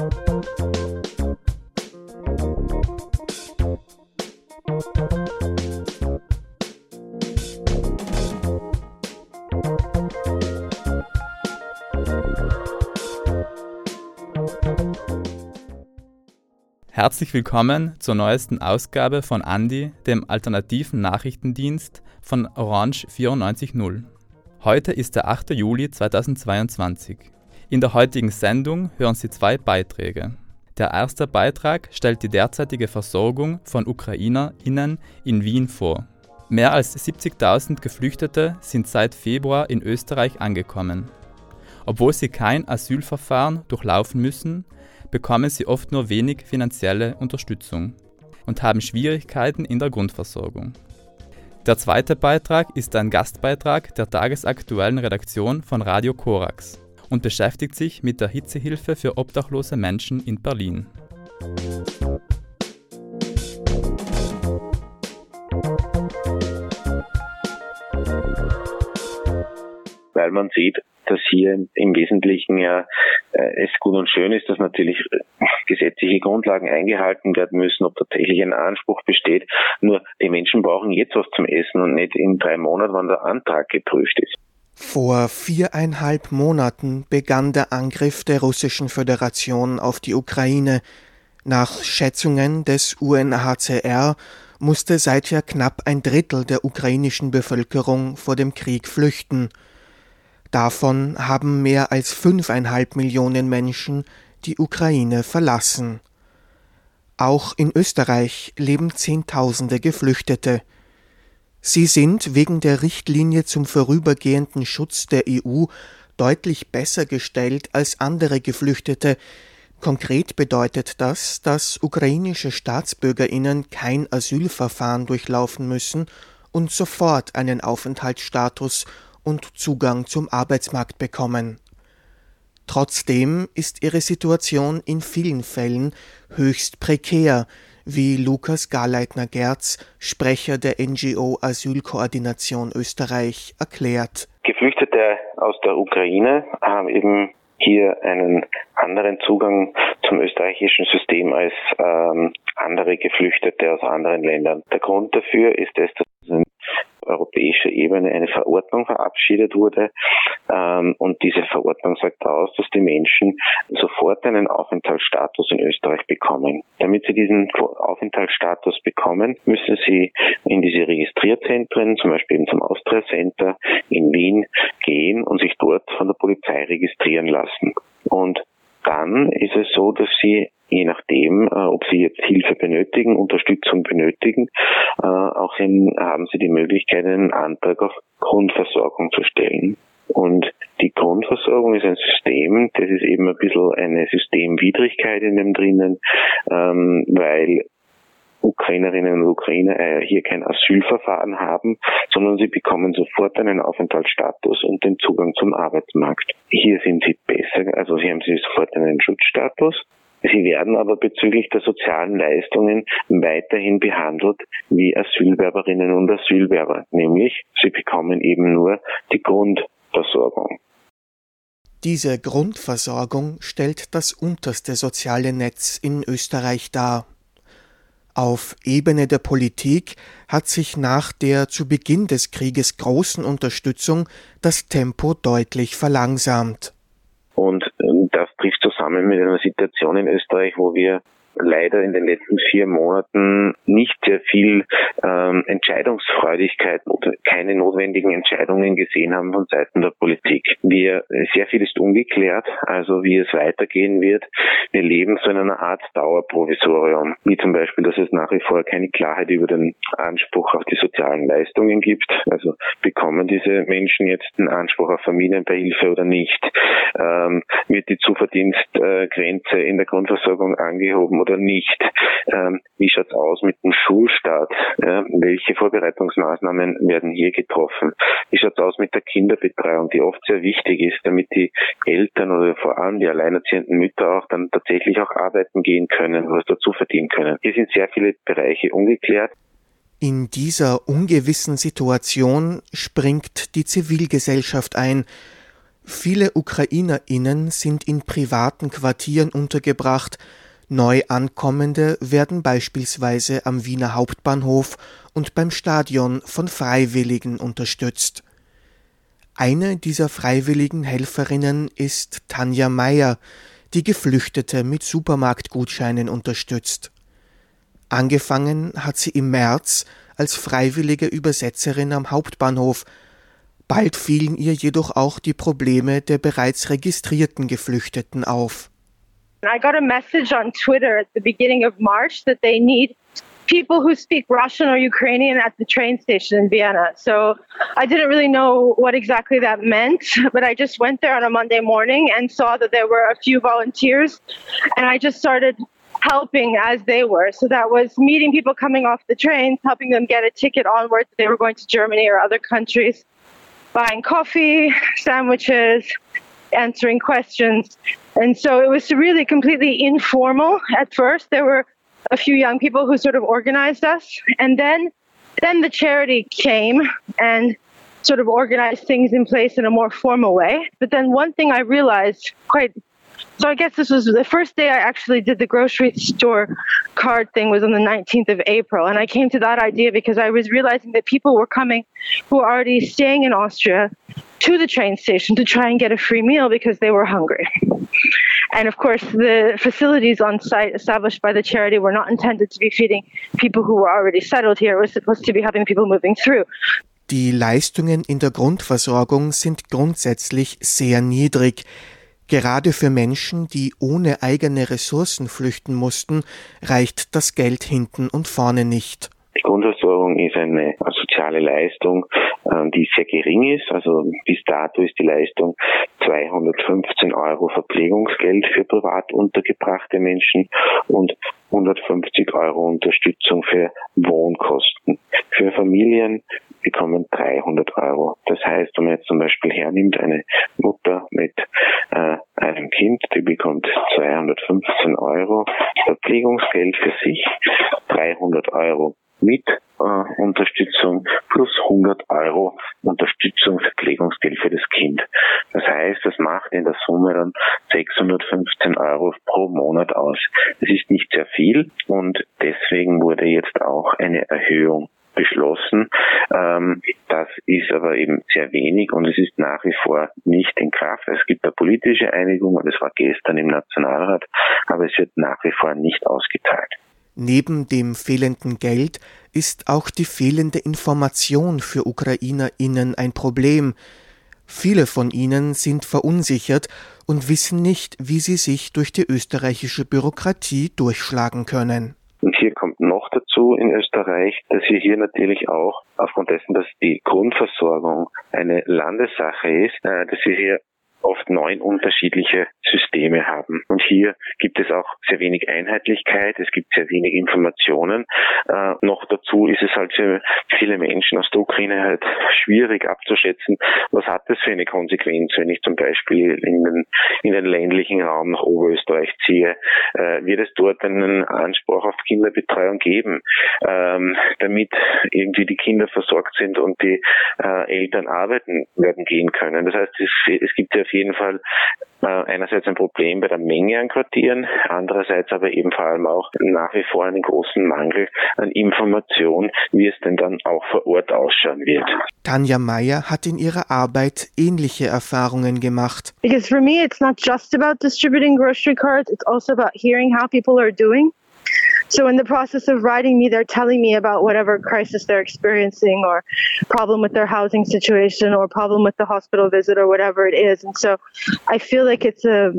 Herzlich willkommen zur neuesten Ausgabe von Andi, dem alternativen Nachrichtendienst von Orange 94.0. Heute ist der 8. Juli 2022. In der heutigen Sendung hören Sie zwei Beiträge. Der erste Beitrag stellt die derzeitige Versorgung von UkrainerInnen in Wien vor. Mehr als 70.000 Geflüchtete sind seit Februar in Österreich angekommen. Obwohl sie kein Asylverfahren durchlaufen müssen, bekommen sie oft nur wenig finanzielle Unterstützung und haben Schwierigkeiten in der Grundversorgung. Der zweite Beitrag ist ein Gastbeitrag der tagesaktuellen Redaktion von Radio Korax und beschäftigt sich mit der Hitzehilfe für obdachlose Menschen in Berlin. Weil man sieht, dass hier im Wesentlichen ja äh, es gut und schön ist, dass natürlich äh, gesetzliche Grundlagen eingehalten werden müssen, ob tatsächlich ein Anspruch besteht. Nur die Menschen brauchen jetzt was zum Essen und nicht in drei Monaten, wann der Antrag geprüft ist. Vor viereinhalb Monaten begann der Angriff der Russischen Föderation auf die Ukraine. Nach Schätzungen des UNHCR musste seither knapp ein Drittel der ukrainischen Bevölkerung vor dem Krieg flüchten. Davon haben mehr als fünfeinhalb Millionen Menschen die Ukraine verlassen. Auch in Österreich leben Zehntausende Geflüchtete. Sie sind wegen der Richtlinie zum vorübergehenden Schutz der EU deutlich besser gestellt als andere Geflüchtete. Konkret bedeutet das, dass ukrainische Staatsbürgerinnen kein Asylverfahren durchlaufen müssen und sofort einen Aufenthaltsstatus und Zugang zum Arbeitsmarkt bekommen. Trotzdem ist ihre Situation in vielen Fällen höchst prekär, wie Lukas Garleitner-Gerz, Sprecher der NGO Asylkoordination Österreich, erklärt. Geflüchtete aus der Ukraine haben eben hier einen anderen Zugang zum österreichischen System als ähm, andere Geflüchtete aus anderen Ländern. Der Grund dafür ist es, dass europäischer Ebene eine Verordnung verabschiedet wurde. Ähm, und diese Verordnung sagt aus, dass die Menschen sofort einen Aufenthaltsstatus in Österreich bekommen. Damit sie diesen Aufenthaltsstatus bekommen, müssen sie in diese Registrierzentren, zum Beispiel eben zum Austria Center in Wien, gehen und sich dort von der Polizei registrieren lassen. Und dann ist es so, dass sie je nachdem, äh, ob Sie jetzt Hilfe benötigen, Unterstützung benötigen, äh, auch in, haben Sie die Möglichkeit, einen Antrag auf Grundversorgung zu stellen. Und die Grundversorgung ist ein System, das ist eben ein bisschen eine Systemwidrigkeit in dem drinnen, ähm, weil Ukrainerinnen und Ukrainer äh, hier kein Asylverfahren haben, sondern sie bekommen sofort einen Aufenthaltsstatus und den Zugang zum Arbeitsmarkt. Hier sind sie besser, also hier haben sie sofort einen Schutzstatus Sie werden aber bezüglich der sozialen Leistungen weiterhin behandelt wie Asylwerberinnen und Asylwerber, nämlich sie bekommen eben nur die Grundversorgung. Diese Grundversorgung stellt das unterste soziale Netz in Österreich dar. Auf Ebene der Politik hat sich nach der zu Beginn des Krieges großen Unterstützung das Tempo deutlich verlangsamt. Und äh, das trifft zusammen mit einer Situation in Österreich, wo wir leider in den letzten vier Monaten nicht sehr viel ähm, Entscheidungsfreudigkeit oder keine notwendigen Entscheidungen gesehen haben von Seiten der Politik. Wir, sehr viel ist ungeklärt, also wie es weitergehen wird. Wir leben so in einer Art Dauerprovisorium, wie zum Beispiel, dass es nach wie vor keine Klarheit über den Anspruch auf die sozialen Leistungen gibt. Also bekommen diese Menschen jetzt einen Anspruch auf Familienbeihilfe oder nicht? Ähm, wird die Zuverdienstgrenze in der Grundversorgung angehoben oder nicht? Ähm, wie schaut's aus mit dem Schulstart? Ja, welche Vorbereitungsmaßnahmen werden hier getroffen? Wie schaut's aus mit der Kinderbetreuung, die oft sehr wichtig ist, damit die Eltern oder vor allem die alleinerziehenden Mütter auch dann tatsächlich auch arbeiten gehen können, was dazu verdienen können? Hier sind sehr viele Bereiche ungeklärt. In dieser ungewissen Situation springt die Zivilgesellschaft ein, Viele Ukrainerinnen sind in privaten Quartieren untergebracht, Neuankommende werden beispielsweise am Wiener Hauptbahnhof und beim Stadion von Freiwilligen unterstützt. Eine dieser freiwilligen Helferinnen ist Tanja Meyer, die Geflüchtete mit Supermarktgutscheinen unterstützt. Angefangen hat sie im März als freiwillige Übersetzerin am Hauptbahnhof, bald fielen ihr jedoch auch die Probleme der bereits registrierten Geflüchteten auf. I got a message on Twitter at the beginning of March that they need people who speak Russian or Ukrainian at the train station in Vienna. So I didn't really know what exactly that meant, but I just went there on a Monday morning and saw that there were a few volunteers, and I just started helping as they were. So that was meeting people coming off the trains, helping them get a ticket onwards they were going to Germany or other countries, buying coffee, sandwiches, answering questions. And so it was really completely informal at first. There were a few young people who sort of organized us. And then then the charity came and sort of organized things in place in a more formal way. But then one thing I realized quite so I guess this was the first day I actually did the grocery store card thing was on the 19th of April. And I came to that idea because I was realizing that people were coming who were already staying in Austria to the train station to try and get a free meal because they were hungry. And of course, the facilities on site established by the charity were not intended to be feeding people who were already settled here. It was supposed to be having people moving through. Die Leistungen in der Grundversorgung sind grundsätzlich sehr niedrig. Gerade für Menschen, die ohne eigene Ressourcen flüchten mussten, reicht das Geld hinten und vorne nicht. Die Grundversorgung ist eine soziale Leistung, ähm, die sehr gering ist. Also bis dato ist die Leistung 215 Euro Verpflegungsgeld für privat untergebrachte Menschen und 150 Euro Unterstützung für Wohnkosten. Für Familien bekommen 300 Euro. Das heißt, wenn man jetzt zum Beispiel hernimmt, eine Mutter mit äh, Kind, die bekommt 215 Euro Verpflegungsgeld für sich, 300 Euro mit äh, Unterstützung plus 100 Euro Unterstützung Verpflegungsgeld für das Kind. Das heißt, das macht in der Summe dann 615 Euro pro Monat aus. Das ist nicht sehr viel und deswegen wurde jetzt auch eine Erhöhung beschlossen. Ähm, das ist aber eben sehr wenig und es ist nach wie vor nicht in Kraft. Es gibt eine politische Einigung und es war gestern im Nationalrat, aber es wird nach wie vor nicht ausgeteilt. Neben dem fehlenden Geld ist auch die fehlende Information für Ukrainerinnen ein Problem. Viele von ihnen sind verunsichert und wissen nicht, wie sie sich durch die österreichische Bürokratie durchschlagen können. Und hier kommt dazu in Österreich, dass wir hier natürlich auch aufgrund dessen, dass die Grundversorgung eine Landessache ist, äh, dass wir hier oft neun unterschiedliche Systeme haben. Und hier gibt es auch sehr wenig Einheitlichkeit, es gibt sehr wenig Informationen. Äh, noch dazu ist es halt für viele Menschen aus der Ukraine halt schwierig abzuschätzen, was hat das für eine Konsequenz, wenn ich zum Beispiel in den, in den ländlichen Raum nach Oberösterreich ziehe. Äh, wird es dort einen Anspruch auf Kinderbetreuung geben, ähm, damit irgendwie die Kinder versorgt sind und die äh, Eltern arbeiten werden gehen können. Das heißt, es, es gibt ja auf jeden Fall äh, einerseits ein Problem bei der Menge an Quartieren, andererseits aber eben vor allem auch nach wie vor einen großen Mangel an Information, wie es denn dann auch vor Ort ausschauen wird. Tanja Meyer hat in ihrer Arbeit ähnliche Erfahrungen gemacht. Because for me it's not just about distributing grocery cards, it's also about hearing how people are doing. So in the process of writing me, they're telling me about whatever crisis they're experiencing or problem with their housing situation or problem with the hospital visit or whatever it is. And so I feel like it's a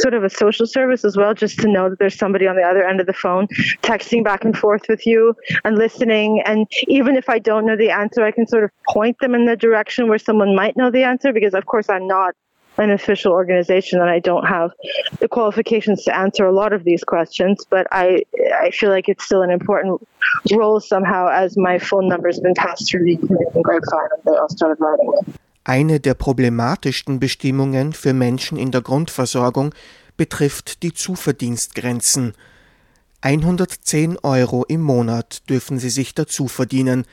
sort of a social service as well, just to know that there's somebody on the other end of the phone texting back and forth with you and listening. And even if I don't know the answer, I can sort of point them in the direction where someone might know the answer because of course I'm not an official organization and I don't have the qualifications to answer a lot of these questions, but I I feel like it's still an important role somehow as my phone number has been passed through the grapevine and they all started writing it. Eine der problematischsten Bestimmungen für Menschen in der Grundversorgung betrifft die Zuverdienstgrenzen. 110 Euro im Monat dürfen sie sich dazu verdienen.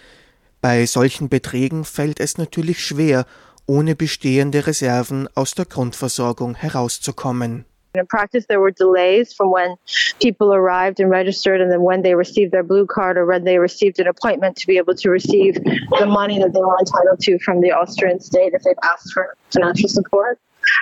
Bei solchen Beträgen fällt es natürlich schwer, ohne bestehende Reserven aus der Grundversorgung herauszukommen. In practice, there were delays from when people arrived and registered and then when they received their blue card or when they received an appointment to be able to receive the money that they were entitled to from the Austrian state if they've asked for financial support.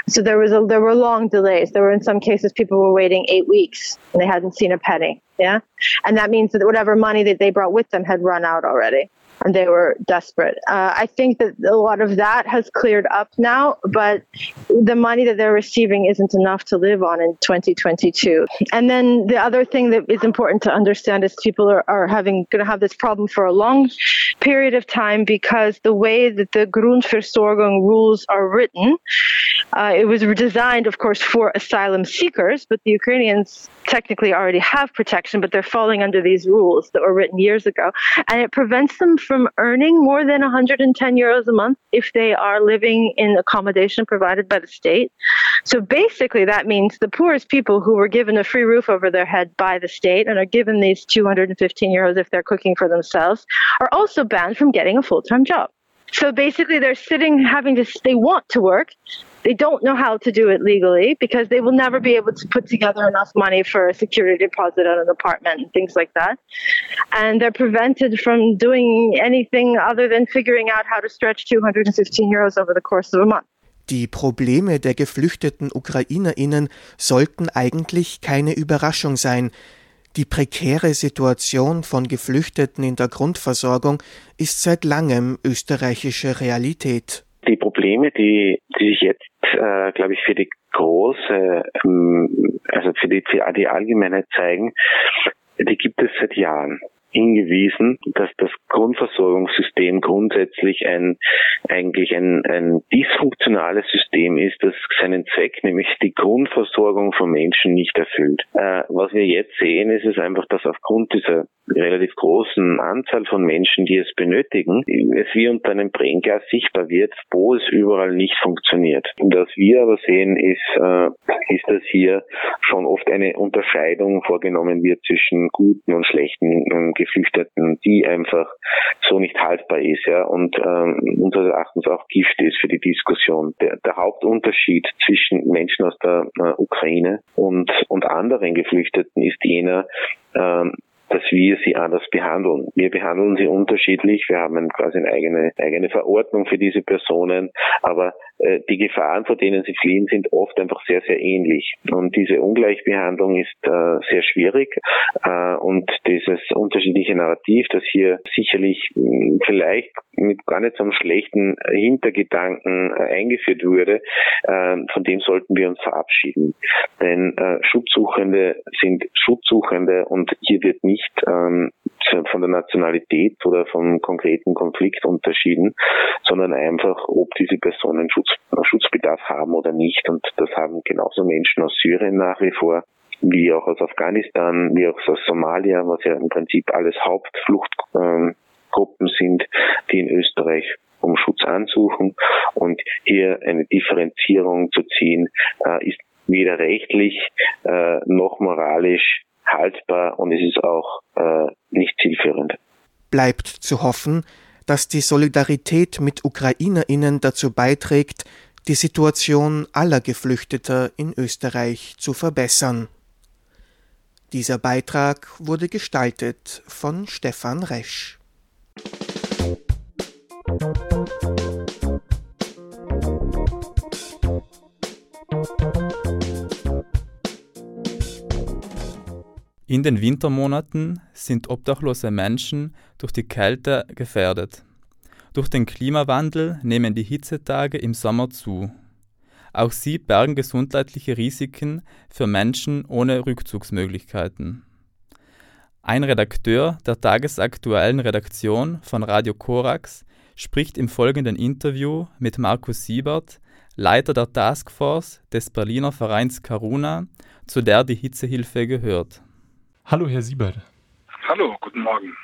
So there was a, there were long delays. There were in some cases people were waiting eight weeks and they hadn't seen a penny. Yeah, and that means that whatever money that they brought with them had run out already and they were desperate. Uh, I think that a lot of that has cleared up now, but the money that they're receiving isn't enough to live on in 2022. And then the other thing that is important to understand is people are, are having going to have this problem for a long period of time because the way that the Grundversorgung rules are written, uh, it was designed, of course, for asylum seekers, but the Ukrainians technically already have protection, but they're falling under these rules that were written years ago, and it prevents them from earning more than 110 euros a month if they are living in accommodation provided by the state. So basically, that means the poorest people who were given a free roof over their head by the state and are given these 215 euros if they're cooking for themselves are also banned from getting a full time job. So basically, they're sitting having to, they want to work, they don't know how to do it legally because they will never be able to put together enough money for a security deposit on an apartment and things like that. And they're prevented from doing anything other than figuring out how to stretch 215 euros over the course of a month. Die Probleme der geflüchteten Ukrainerinnen sollten eigentlich keine Überraschung sein. Die prekäre Situation von Geflüchteten in der Grundversorgung ist seit langem österreichische Realität. Die Probleme, die, die sich jetzt, äh, glaube ich, für die große, ähm, also für die, für die Allgemeinheit zeigen, die gibt es seit Jahren hingewiesen, dass das Grundversorgungssystem grundsätzlich ein eigentlich ein, ein dysfunktionales System ist, das seinen Zweck, nämlich die Grundversorgung von Menschen nicht erfüllt. Äh, was wir jetzt sehen, ist es einfach, dass aufgrund dieser relativ großen Anzahl von Menschen, die es benötigen, es wie unter einem Brennglas sichtbar wird, wo es überall nicht funktioniert. Was wir aber sehen, ist, äh, ist, dass hier schon oft eine Unterscheidung vorgenommen wird zwischen guten und schlechten äh, Geflüchteten, die einfach so nicht haltbar ist, ja, und äh, unseres Erachtens auch Gift ist für die Diskussion. Der, der Hauptunterschied zwischen Menschen aus der äh, Ukraine und, und anderen Geflüchteten ist jener, ähm, dass wir sie anders behandeln. Wir behandeln sie unterschiedlich. Wir haben quasi eine eigene, eigene Verordnung für diese Personen. Aber die Gefahren, vor denen sie fliehen, sind oft einfach sehr, sehr ähnlich. Und diese Ungleichbehandlung ist äh, sehr schwierig. Äh, und dieses unterschiedliche Narrativ, das hier sicherlich mh, hm, vielleicht mit gar nicht so einem schlechten Hintergedanken äh, eingeführt wurde, äh, von dem sollten wir uns verabschieden. Denn äh, Schutzsuchende sind Schutzsuchende und hier wird nicht ähm, von der Nationalität oder vom konkreten Konflikt unterschieden, sondern einfach, ob diese Personen Schutz, Schutzbedarf haben oder nicht. Und das haben genauso Menschen aus Syrien nach wie vor wie auch aus Afghanistan, wie auch aus Somalia, was ja im Prinzip alles Hauptfluchtgruppen sind, die in Österreich um Schutz ansuchen. Und hier eine Differenzierung zu ziehen, äh, ist weder rechtlich äh, noch moralisch haltbar und es ist auch äh, nicht zielführend. Bleibt zu hoffen, dass die Solidarität mit Ukrainerinnen dazu beiträgt, die Situation aller Geflüchteter in Österreich zu verbessern. Dieser Beitrag wurde gestaltet von Stefan Resch. In den Wintermonaten sind obdachlose Menschen durch die Kälte gefährdet. Durch den Klimawandel nehmen die Hitzetage im Sommer zu. Auch sie bergen gesundheitliche Risiken für Menschen ohne Rückzugsmöglichkeiten. Ein Redakteur der tagesaktuellen Redaktion von Radio Korax spricht im folgenden Interview mit Markus Siebert, Leiter der Taskforce des Berliner Vereins Karuna, zu der die Hitzehilfe gehört. Hallo, Herr Siebert. Hallo, guten Morgen.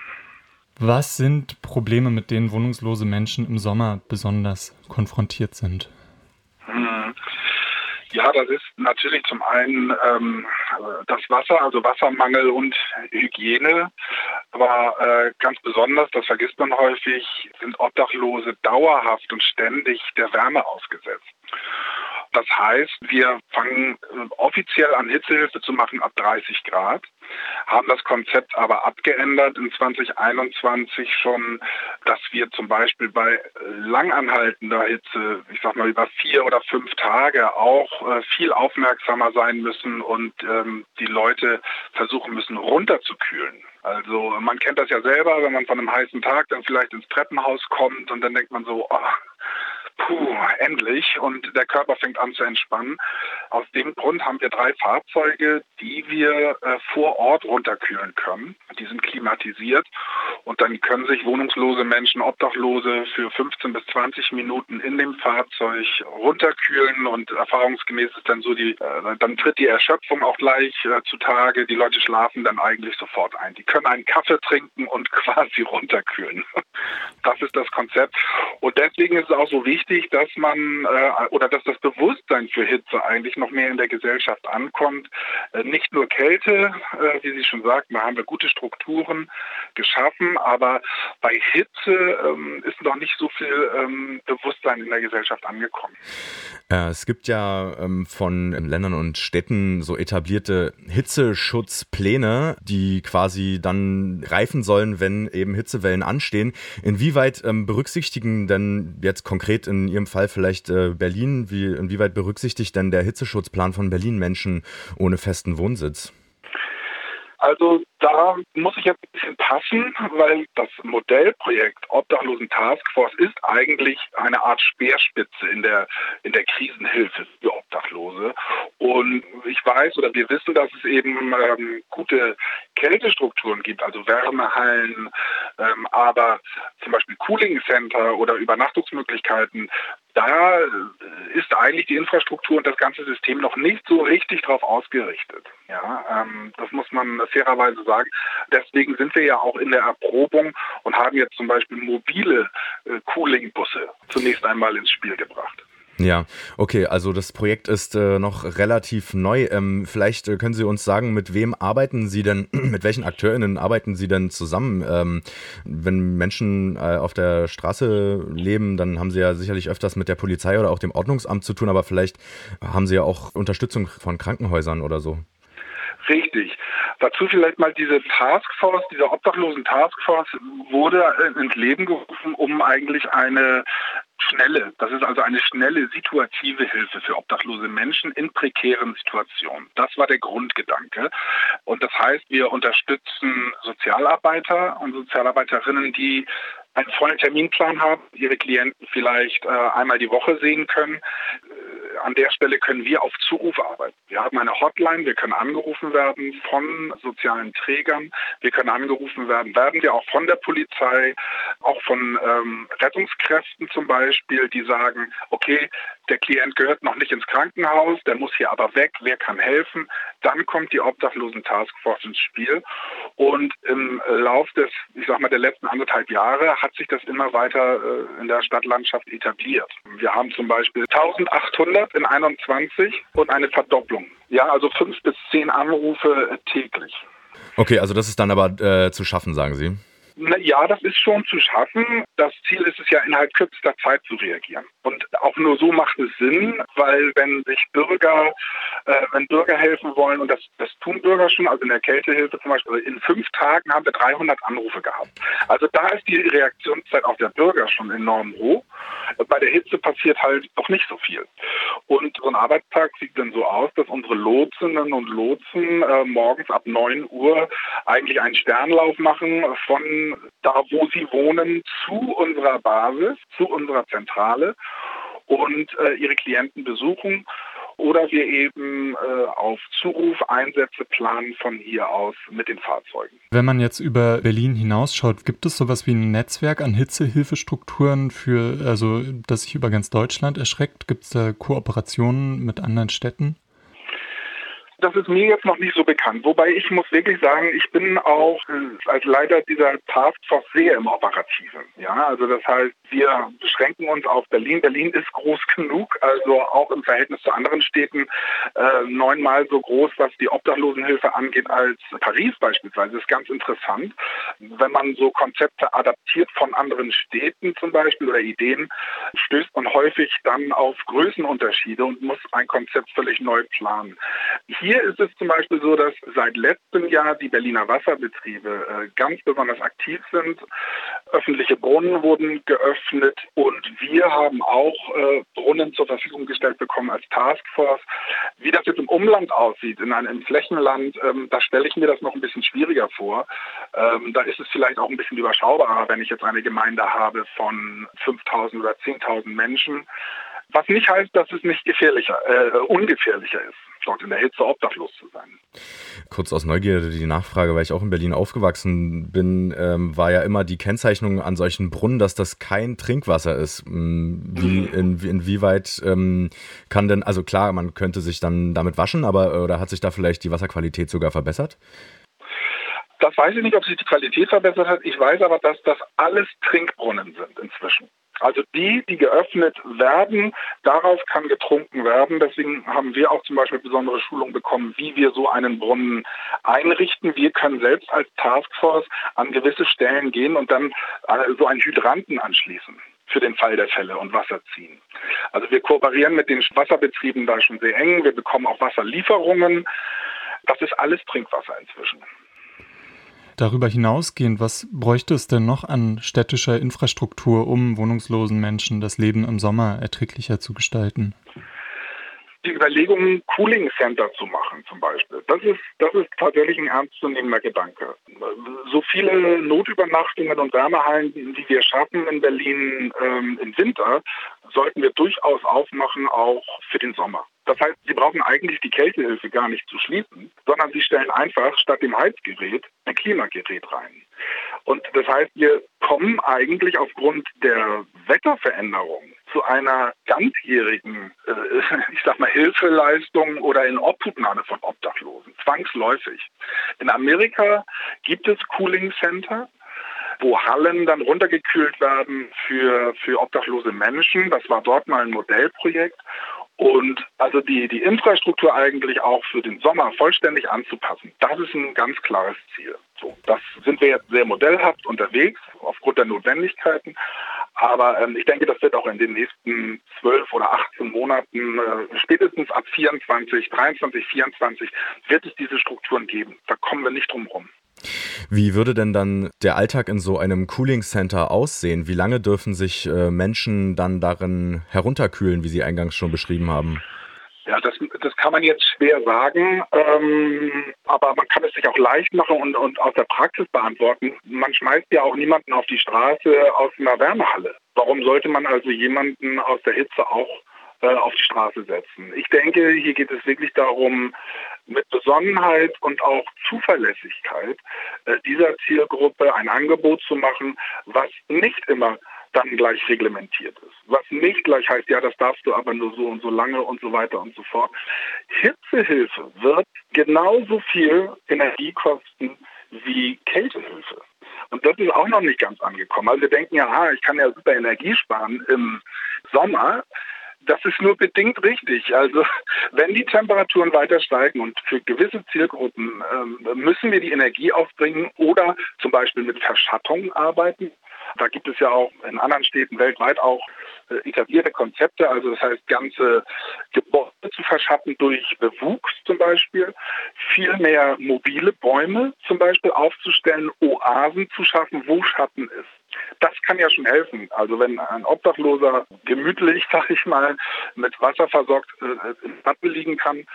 Was sind Probleme, mit denen wohnungslose Menschen im Sommer besonders konfrontiert sind? Hm. Ja, das ist natürlich zum einen ähm, das Wasser, also Wassermangel und Hygiene. Aber äh, ganz besonders, das vergisst man häufig, sind Obdachlose dauerhaft und ständig der Wärme ausgesetzt. Das heißt, wir fangen äh, offiziell an, Hitzehilfe zu machen ab 30 Grad, haben das Konzept aber abgeändert in 2021 schon, dass wir zum Beispiel bei langanhaltender Hitze, ich sag mal über vier oder fünf Tage, auch äh, viel aufmerksamer sein müssen und ähm, die Leute versuchen müssen, runterzukühlen. Also man kennt das ja selber, wenn man von einem heißen Tag dann vielleicht ins Treppenhaus kommt und dann denkt man so, oh, puh, endlich. Und der Körper fängt an zu entspannen. Aus dem Grund haben wir drei Fahrzeuge, die wir äh, vor Ort runterkühlen können. Die sind klimatisiert und dann können sich wohnungslose Menschen, Obdachlose für 15 bis 20 Minuten in dem Fahrzeug runterkühlen und erfahrungsgemäß ist dann so die, äh, dann tritt die Erschöpfung auch gleich äh, zutage. Die Leute schlafen dann eigentlich sofort ein. Die können einen Kaffee trinken und quasi runterkühlen. Das ist das Konzept. Und deswegen ist es auch so wichtig, dass man äh, oder dass das Bewusstsein für Hitze eigentlich noch mehr in der Gesellschaft ankommt. Äh, nicht nur Kälte, äh, wie Sie schon sagten, da haben wir gute Strukturen geschaffen, aber bei Hitze ähm, ist noch nicht so viel ähm, Bewusstsein in der Gesellschaft angekommen. Äh, es gibt ja ähm, von Ländern und Städten so etablierte Hitzeschutzpläne, die quasi dann greifen sollen, wenn eben Hitzewellen anstehen. Inwieweit ähm, berücksichtigen denn jetzt konkret in Ihrem Fall vielleicht äh, Berlin, wie, inwieweit berücksichtigt denn der Hitzeschutzplan von Berlin Menschen ohne festen Wohnsitz? Also da muss ich jetzt ein bisschen passen, weil das Modellprojekt Obdachlosen Taskforce ist eigentlich eine Art Speerspitze in der, in der Krisenhilfe für Obdachlose. Und ich weiß oder wir wissen, dass es eben ähm, gute Kältestrukturen gibt, also Wärmehallen, ähm, aber zum Beispiel Cooling Center oder Übernachtungsmöglichkeiten, da äh, ist eigentlich die Infrastruktur und das ganze System noch nicht so richtig darauf ausgerichtet. Ja, ähm, das muss man fairerweise sagen. Deswegen sind wir ja auch in der Erprobung und haben jetzt zum Beispiel mobile äh, Cooling-Busse zunächst einmal ins Spiel gebracht. Ja, okay, also das Projekt ist äh, noch relativ neu. Ähm, vielleicht äh, können Sie uns sagen, mit wem arbeiten Sie denn, mit welchen AkteurInnen arbeiten Sie denn zusammen? Ähm, wenn Menschen äh, auf der Straße leben, dann haben Sie ja sicherlich öfters mit der Polizei oder auch dem Ordnungsamt zu tun, aber vielleicht haben Sie ja auch Unterstützung von Krankenhäusern oder so. Richtig. Dazu vielleicht mal diese Taskforce, diese obdachlosen Taskforce wurde ins Leben gerufen, um eigentlich eine schnelle, das ist also eine schnelle situative Hilfe für obdachlose Menschen in prekären Situationen. Das war der Grundgedanke. Und das heißt, wir unterstützen Sozialarbeiter und Sozialarbeiterinnen, die einen vollen Terminplan haben, ihre Klienten vielleicht äh, einmal die Woche sehen können. An der Stelle können wir auf Zuruf arbeiten. Wir haben eine Hotline, wir können angerufen werden von sozialen Trägern, wir können angerufen werden, werden wir auch von der Polizei, auch von ähm, Rettungskräften zum Beispiel, die sagen, okay, der Klient gehört noch nicht ins Krankenhaus, der muss hier aber weg, wer kann helfen? Dann kommt die Obdachlosen Taskforce ins Spiel und im Lauf des, ich sag mal, der letzten anderthalb Jahre hat sich das immer weiter äh, in der Stadtlandschaft etabliert. Wir haben zum Beispiel 1800 in 21 und eine Verdopplung. Ja, also fünf bis zehn Anrufe täglich. Okay, also das ist dann aber äh, zu schaffen, sagen Sie? Ja, das ist schon zu schaffen. Das Ziel ist es ja, innerhalb kürzester Zeit zu reagieren. Und auch nur so macht es Sinn, weil wenn sich Bürger, äh, wenn Bürger helfen wollen, und das, das tun Bürger schon, also in der Kältehilfe zum Beispiel, in fünf Tagen haben wir 300 Anrufe gehabt. Also da ist die Reaktionszeit auch der Bürger schon enorm hoch. Bei der Hitze passiert halt noch nicht so viel. Und so ein Arbeitstag sieht dann so aus, dass unsere Lotsinnen und Lotsen äh, morgens ab 9 Uhr eigentlich einen Sternlauf machen von da, wo sie wohnen, zu unserer Basis, zu unserer Zentrale und äh, ihre Klienten besuchen oder wir eben äh, auf Zuruf planen von hier aus mit den Fahrzeugen. Wenn man jetzt über Berlin hinausschaut, gibt es sowas wie ein Netzwerk an Hitzehilfestrukturen für, also das sich über ganz Deutschland erschreckt? Gibt es da Kooperationen mit anderen Städten? Das ist mir jetzt noch nicht so bekannt. Wobei ich muss wirklich sagen, ich bin auch äh, als Leiter dieser Taskforce sehr im Operativen. Ja, also das heißt, wir beschränken uns auf Berlin. Berlin ist groß genug, also auch im Verhältnis zu anderen Städten äh, neunmal so groß, was die Obdachlosenhilfe angeht, als Paris beispielsweise. Das ist ganz interessant. Wenn man so Konzepte adaptiert von anderen Städten zum Beispiel oder Ideen, stößt man häufig dann auf Größenunterschiede und muss ein Konzept völlig neu planen. Hier ist es zum Beispiel so, dass seit letztem Jahr die Berliner Wasserbetriebe äh, ganz besonders aktiv sind. Öffentliche Brunnen wurden geöffnet und wir haben auch äh, Brunnen zur Verfügung gestellt bekommen als Taskforce. Wie das jetzt im Umland aussieht, in einem Flächenland, ähm, da stelle ich mir das noch ein bisschen schwieriger vor. Ähm, da ist es vielleicht auch ein bisschen überschaubarer, wenn ich jetzt eine Gemeinde habe von 5000 oder 10.000 Menschen. Was nicht heißt, dass es nicht gefährlicher, äh, ungefährlicher ist, dort in der Hitze obdachlos zu sein. Kurz aus Neugierde die Nachfrage, weil ich auch in Berlin aufgewachsen bin, ähm, war ja immer die Kennzeichnung an solchen Brunnen, dass das kein Trinkwasser ist. Hm, wie, in, inwieweit ähm, kann denn, also klar, man könnte sich dann damit waschen, aber oder hat sich da vielleicht die Wasserqualität sogar verbessert? Das weiß ich nicht, ob sich die Qualität verbessert hat. Ich weiß aber, dass das alles Trinkbrunnen sind inzwischen. Also die, die geöffnet werden, daraus kann getrunken werden. Deswegen haben wir auch zum Beispiel besondere Schulungen bekommen, wie wir so einen Brunnen einrichten. Wir können selbst als Taskforce an gewisse Stellen gehen und dann äh, so einen Hydranten anschließen für den Fall der Fälle und Wasser ziehen. Also wir kooperieren mit den Wasserbetrieben da schon sehr eng. Wir bekommen auch Wasserlieferungen. Das ist alles Trinkwasser inzwischen. Darüber hinausgehend, was bräuchte es denn noch an städtischer Infrastruktur, um wohnungslosen Menschen das Leben im Sommer erträglicher zu gestalten? die Überlegung, Cooling Center zu machen zum Beispiel. Das ist, das ist tatsächlich ein ernstzunehmender Gedanke. So viele Notübernachtungen und Wärmehallen, die wir schaffen in Berlin ähm, im Winter, sollten wir durchaus aufmachen, auch für den Sommer. Das heißt, Sie brauchen eigentlich die Kältehilfe gar nicht zu schließen, sondern Sie stellen einfach statt dem Heizgerät ein Klimagerät rein. Und das heißt, wir kommen eigentlich aufgrund der Wetterveränderung zu einer ganzjährigen, äh, ich sag mal, Hilfeleistung oder in Obhutnahme von Obdachlosen, zwangsläufig. In Amerika gibt es Cooling Center, wo Hallen dann runtergekühlt werden für, für obdachlose Menschen. Das war dort mal ein Modellprojekt. Und also die, die Infrastruktur eigentlich auch für den Sommer vollständig anzupassen, das ist ein ganz klares Ziel. So, das sind wir jetzt sehr modellhaft unterwegs aufgrund der Notwendigkeiten. Aber ähm, ich denke, das wird auch in den nächsten zwölf oder 18 Monaten, äh, spätestens ab 24, 23, 24, wird es diese Strukturen geben. Da kommen wir nicht drum rum. Wie würde denn dann der Alltag in so einem Cooling Center aussehen? Wie lange dürfen sich äh, Menschen dann darin herunterkühlen, wie Sie eingangs schon beschrieben haben? Ja, das, das kann man jetzt schwer sagen, ähm, aber man kann es sich auch leicht machen und, und aus der Praxis beantworten. Man schmeißt ja auch niemanden auf die Straße aus einer Wärmehalle. Warum sollte man also jemanden aus der Hitze auch auf die Straße setzen? Ich denke, hier geht es wirklich darum, mit Besonnenheit und auch Zuverlässigkeit äh, dieser Zielgruppe ein Angebot zu machen, was nicht immer dann gleich reglementiert ist. Was nicht gleich heißt, ja, das darfst du aber nur so und so lange und so weiter und so fort. Hitzehilfe wird genauso viel Energie kosten wie Kältehilfe. Und das ist auch noch nicht ganz angekommen. Also wir denken ja, ich kann ja super Energie sparen im Sommer. Das ist nur bedingt richtig. Also wenn die Temperaturen weiter steigen und für gewisse Zielgruppen äh, müssen wir die Energie aufbringen oder zum Beispiel mit Verschattung arbeiten. Da gibt es ja auch in anderen Städten weltweit auch etablierte Konzepte, also das heißt ganze Gebäude zu verschatten durch Bewuchs zum Beispiel, viel mehr mobile Bäume zum Beispiel aufzustellen, Oasen zu schaffen, wo Schatten ist. Das kann ja schon helfen. Also wenn ein Obdachloser gemütlich, sag ich mal, mit Wasser versorgt äh, im Bad liegen kann,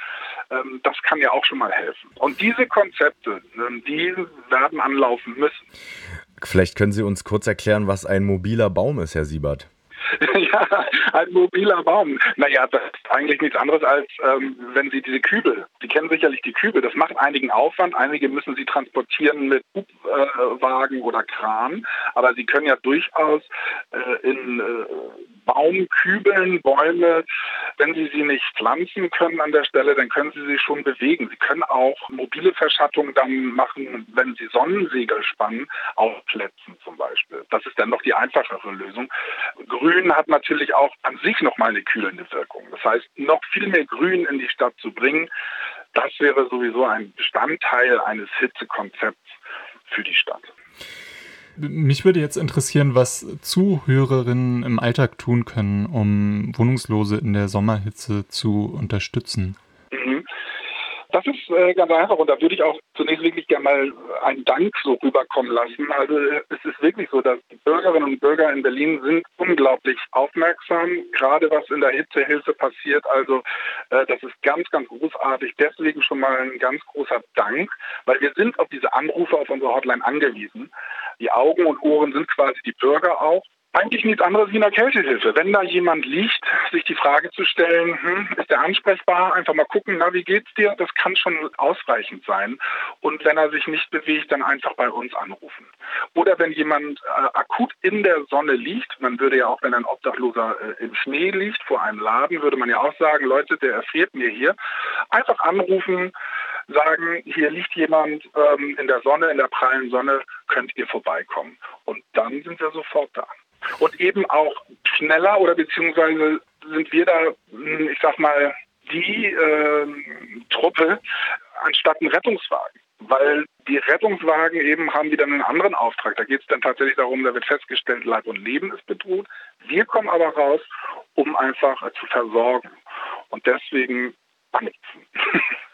ähm, das kann ja auch schon mal helfen. Und diese Konzepte, äh, die werden anlaufen müssen. Vielleicht können Sie uns kurz erklären, was ein mobiler Baum ist, Herr Siebert. ja, ein mobiler Baum. Naja, das ist eigentlich nichts anderes als, ähm, wenn Sie diese Kübel, Sie kennen sicherlich die Kübel, das macht einigen Aufwand. Einige müssen Sie transportieren mit Hubwagen oder Kran, aber Sie können ja durchaus äh, in äh, Baumkübeln, Bäume wenn Sie sie nicht pflanzen können an der Stelle, dann können Sie sie schon bewegen. Sie können auch mobile Verschattung dann machen, wenn Sie Sonnensegel spannen, auf Plätzen zum Beispiel. Das ist dann noch die einfachere Lösung. Grün hat natürlich auch an sich nochmal eine kühlende Wirkung. Das heißt, noch viel mehr Grün in die Stadt zu bringen, das wäre sowieso ein Bestandteil eines Hitzekonzepts für die Stadt. Mich würde jetzt interessieren, was Zuhörerinnen im Alltag tun können, um Wohnungslose in der Sommerhitze zu unterstützen. Das ist äh, ganz einfach und da würde ich auch zunächst wirklich gerne mal einen Dank so rüberkommen lassen. Also es ist wirklich so, dass die Bürgerinnen und Bürger in Berlin sind unglaublich aufmerksam, gerade was in der Hitzehilfe passiert. Also äh, das ist ganz, ganz großartig. Deswegen schon mal ein ganz großer Dank, weil wir sind auf diese Anrufe auf unsere Hotline angewiesen. Die Augen und Ohren sind quasi die Bürger auch eigentlich nichts anderes wie eine Kältehilfe. Wenn da jemand liegt, sich die Frage zu stellen, hm, ist der ansprechbar? Einfach mal gucken, na, wie geht's dir? Das kann schon ausreichend sein. Und wenn er sich nicht bewegt, dann einfach bei uns anrufen. Oder wenn jemand äh, akut in der Sonne liegt, man würde ja auch, wenn ein Obdachloser äh, im Schnee liegt, vor einem Laden, würde man ja auch sagen, Leute, der erfriert mir hier. Einfach anrufen, sagen, hier liegt jemand ähm, in der Sonne, in der prallen Sonne, könnt ihr vorbeikommen. Und dann sind wir sofort da und eben auch schneller oder beziehungsweise sind wir da, hm, ich sag mal, die äh, Truppe anstatt ein Rettungswagen. Weil die Rettungswagen eben haben wieder einen anderen Auftrag. Da geht es dann tatsächlich darum, da wird festgestellt, Leib und Leben ist bedroht. Wir kommen aber raus, um einfach zu versorgen. Und deswegen anrufen.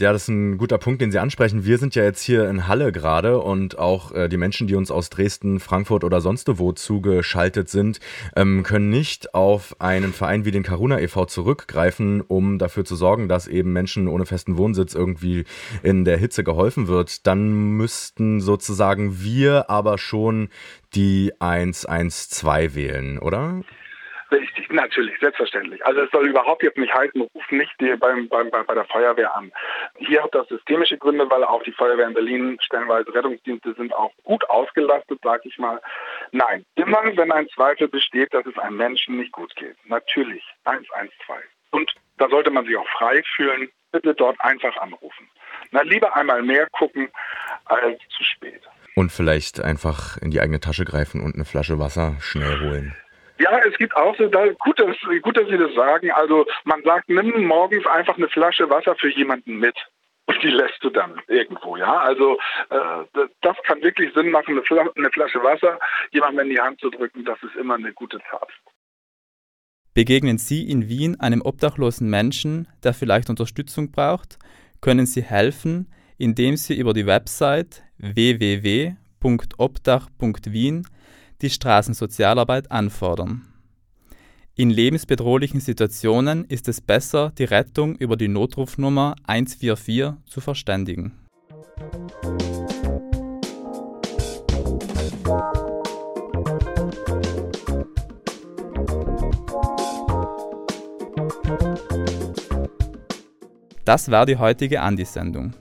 Ja, das ist ein guter Punkt, den Sie ansprechen. Wir sind ja jetzt hier in Halle gerade und auch äh, die Menschen, die uns aus Dresden, Frankfurt oder sonst wo zugeschaltet sind, ähm, können nicht auf einen Verein wie den Karuna e.V. zurückgreifen, um dafür zu sorgen, dass eben Menschen ohne festen Wohnsitz irgendwie in der Hitze geholfen wird. Dann müssten sozusagen wir aber schon die 112 wählen, oder? Richtig, natürlich, selbstverständlich. Also es soll überhaupt jetzt nicht heißen, ruf nicht die beim, beim, bei der Feuerwehr an. Hier hat das systemische Gründe, weil auch die Feuerwehr in Berlin stellenweise Rettungsdienste sind auch gut ausgelastet, sag ich mal. Nein, immer wenn ein Zweifel besteht, dass es einem Menschen nicht gut geht. Natürlich, 112. Und da sollte man sich auch frei fühlen, bitte dort einfach anrufen. Na, lieber einmal mehr gucken als zu spät. Und vielleicht einfach in die eigene Tasche greifen und eine Flasche Wasser schnell holen. Ja, es gibt auch so, da, gut, dass, gut, dass Sie das sagen. Also man sagt, nimm morgens einfach eine Flasche Wasser für jemanden mit. Und die lässt du dann irgendwo, ja. Also äh, das kann wirklich Sinn machen, eine, Flasche Wasser jemandem in die Hand zu drücken, das ist immer eine gute Tat. Begegnen Sie in Wien einem obdachlosen Menschen, der vielleicht Unterstützung braucht, können Sie helfen, indem Sie über die Website www.obdach.wien die Straßensozialarbeit anfordern. In lebensbedrohlichen Situationen ist es besser, die Rettung über die Notrufnummer 144 zu verständigen. Das war die heutige Andi-Sendung.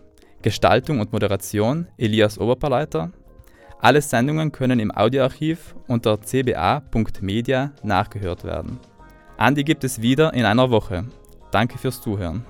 Gestaltung und Moderation Elias Oberpaleiter, alle Sendungen können im Audioarchiv unter cba.media nachgehört werden. Andi gibt es wieder in einer Woche. Danke fürs Zuhören.